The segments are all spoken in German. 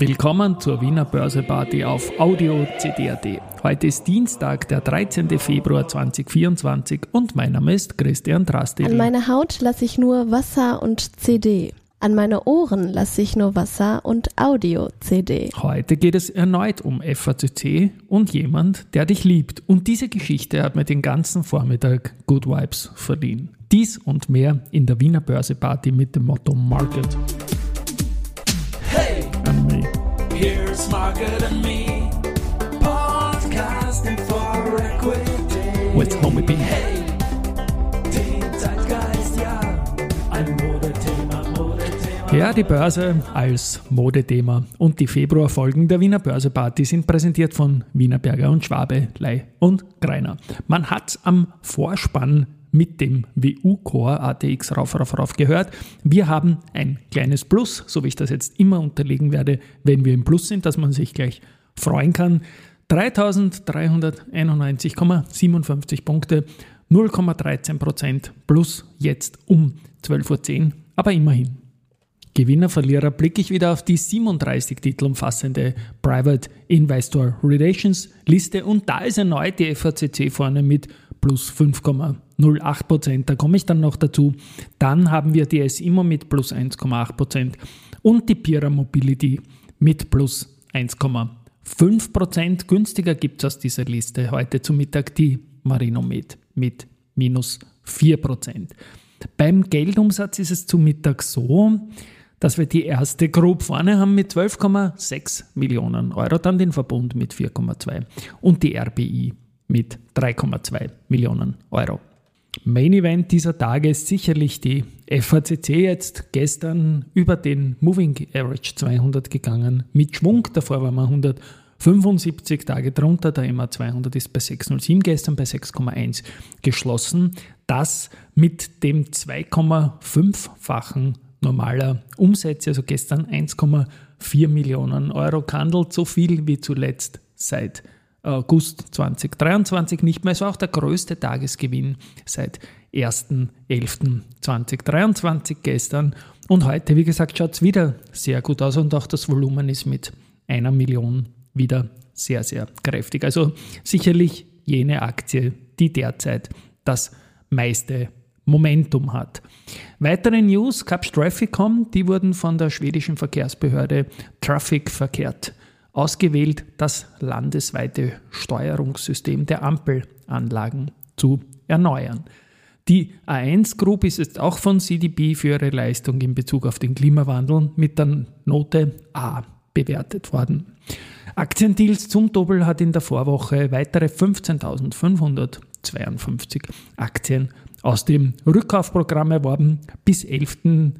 Willkommen zur Wiener Börseparty auf Audio CD.at. Heute ist Dienstag, der 13. Februar 2024 und mein Name ist Christian Drasti. An meine Haut lasse ich nur Wasser und CD. An meine Ohren lasse ich nur Wasser und Audio-CD. Heute geht es erneut um FACC und jemand, der dich liebt. Und diese Geschichte hat mir den ganzen Vormittag Good Vibes verdient. Dies und mehr in der Wiener Börseparty mit dem Motto Market. Market and me, podcasting for equity. With Homie B. Hey, den Zeitgeist, ja, ein Modethema, Modethema. Ja, die Börse als Modethema und die Februarfolgen der Wiener Börseparty sind präsentiert von Wienerberger und Schwabe, Lei und Greiner. Man hat am Vorspann mit dem WU-Core ATX rauf, rauf, rauf gehört. Wir haben ein kleines Plus, so wie ich das jetzt immer unterlegen werde, wenn wir im Plus sind, dass man sich gleich freuen kann. 3391,57 Punkte, 0,13 Prozent plus jetzt um 12.10 Uhr, aber immerhin. Gewinner, Verlierer blicke ich wieder auf die 37 Titel umfassende Private Investor Relations Liste und da ist erneut die FACC vorne mit plus 5,08 Prozent. Da komme ich dann noch dazu. Dann haben wir die SIMO mit plus 1,8 Prozent und die Pira Mobility mit plus 1,5 Prozent. Günstiger gibt es aus dieser Liste heute zu Mittag die Marinomed mit minus 4 Prozent. Beim Geldumsatz ist es zu Mittag so, dass wir die erste Group vorne haben mit 12,6 Millionen Euro, dann den Verbund mit 4,2 und die RBI mit 3,2 Millionen Euro. Main Event dieser Tage ist sicherlich die FACC jetzt gestern über den Moving Average 200 gegangen mit Schwung. Davor waren wir 175 Tage drunter. Der MA 200 ist bei 6,07 gestern bei 6,1 geschlossen. Das mit dem 2,5-fachen normaler Umsätze, also gestern 1,4 Millionen Euro gehandelt, so viel wie zuletzt seit August 2023 nicht mehr. Es war auch der größte Tagesgewinn seit 1.11.2023 gestern. Und heute, wie gesagt, schaut es wieder sehr gut aus und auch das Volumen ist mit einer Million wieder sehr, sehr kräftig. Also sicherlich jene Aktie, die derzeit das meiste Momentum hat. Weitere News, Caps Trafficom, die wurden von der schwedischen Verkehrsbehörde Traffic verkehrt ausgewählt, das landesweite Steuerungssystem der Ampelanlagen zu erneuern. Die A1 Group ist jetzt auch von CDB für ihre Leistung in Bezug auf den Klimawandel mit der Note A bewertet worden. Aktiendeals zum Doppel hat in der Vorwoche weitere 15.552 Aktien aus dem Rückkaufprogramm erworben. Bis 11. Äh,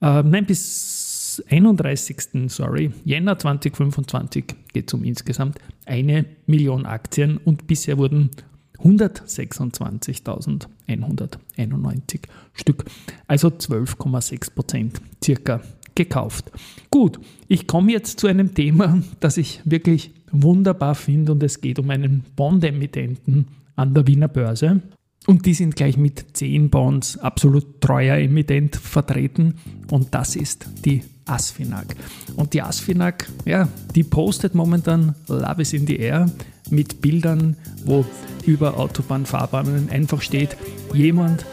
nein, bis 31. Sorry, Jänner 2025 geht es um insgesamt eine Million Aktien und bisher wurden 126.191 Stück, also 12,6 Prozent circa gekauft. Gut, ich komme jetzt zu einem Thema, das ich wirklich wunderbar finde und es geht um einen Bond-Emittenten an der Wiener Börse. Und die sind gleich mit 10 Bonds absolut treuer Emittent vertreten und das ist die Asfinag. Und die Asfinag, ja, die postet momentan Love is in the Air mit Bildern, wo über Autobahnfahrbahnen einfach steht, jemand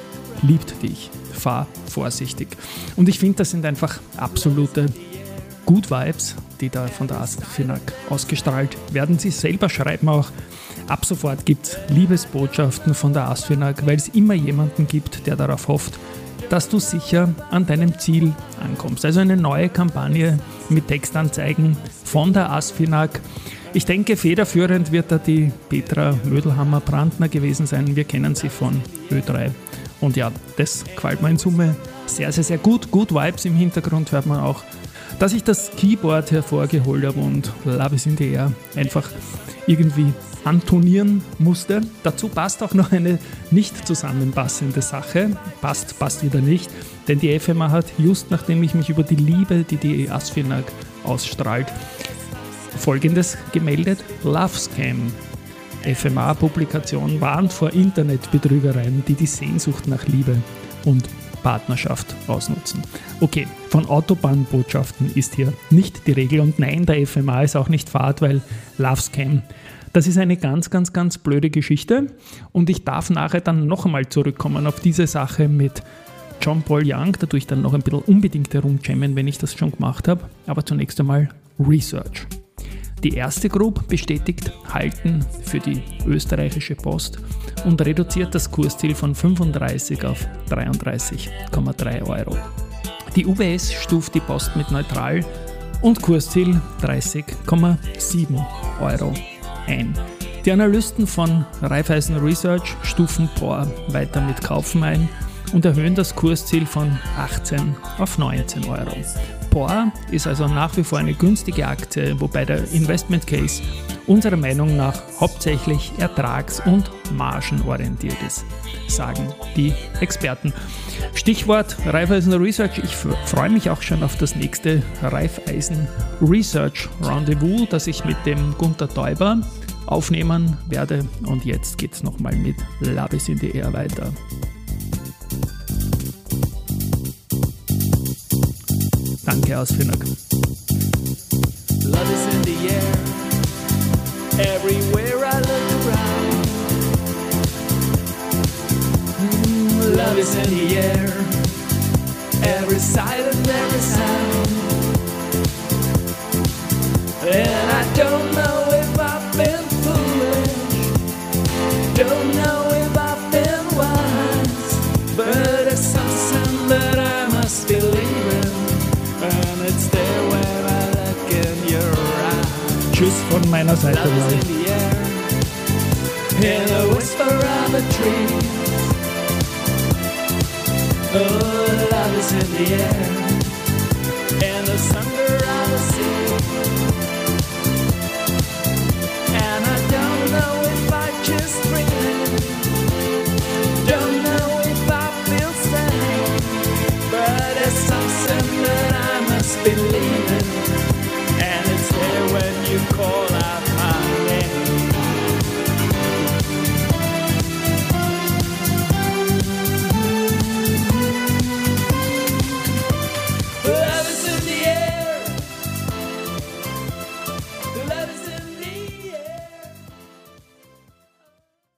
liebt dich, fahr vorsichtig. Und ich finde, das sind einfach absolute Good Vibes, die da von der Asfinag ausgestrahlt werden. Sie selber schreiben auch, Ab sofort gibt es Liebesbotschaften von der Asfinag, weil es immer jemanden gibt, der darauf hofft, dass du sicher an deinem Ziel ankommst. Also eine neue Kampagne mit Textanzeigen von der Asfinag. Ich denke, federführend wird da die Petra Mödelhammer-Brandner gewesen sein. Wir kennen sie von Ö3. Und ja, das gefällt mir in Summe sehr, sehr, sehr gut. Gut Vibes im Hintergrund hört man auch, dass ich das Keyboard hervorgeholt habe und Love is in the Air einfach irgendwie antonieren musste. Dazu passt auch noch eine nicht zusammenpassende Sache. Passt, passt wieder nicht. Denn die FMA hat just nachdem ich mich über die Liebe, die die Asfinag ausstrahlt, folgendes gemeldet. Love Scam. FMA-Publikation warnt vor Internetbetrügereien, die die Sehnsucht nach Liebe und Partnerschaft ausnutzen. Okay, von Autobahnbotschaften ist hier nicht die Regel und nein, der FMA ist auch nicht Fahrt, weil Love Scam. Das ist eine ganz, ganz, ganz blöde Geschichte und ich darf nachher dann noch einmal zurückkommen auf diese Sache mit John Paul Young. Da tue ich dann noch ein bisschen unbedingt herumjammen, wenn ich das schon gemacht habe. Aber zunächst einmal Research. Die erste Group bestätigt Halten für die österreichische Post und reduziert das Kursziel von 35 auf 33,3 Euro. Die UBS stuft die Post mit neutral und Kursziel 30,7 Euro ein. Die Analysten von Raiffeisen Research stufen POR weiter mit Kaufen ein und erhöhen das Kursziel von 18 auf 19 Euro. POR ist also nach wie vor eine günstige Aktie, wobei der Investment Case unserer Meinung nach hauptsächlich ertrags- und margenorientiert ist, sagen die Experten. Stichwort Raiffeisen Research. Ich freue mich auch schon auf das nächste Raiffeisen Research Rendezvous, das ich mit dem Gunther Teuber aufnehmen werde. Und jetzt geht es nochmal mit Labis in the Air weiter. Danke, Ausfinag. Love is in the air. Everywhere I look around. Mm, love is in the air. Every sight and every sound. Tschüss von meiner Seite Love is mal. in the air, in the whisper of a tree. Oh, love is in the air, in the thunder of the sea.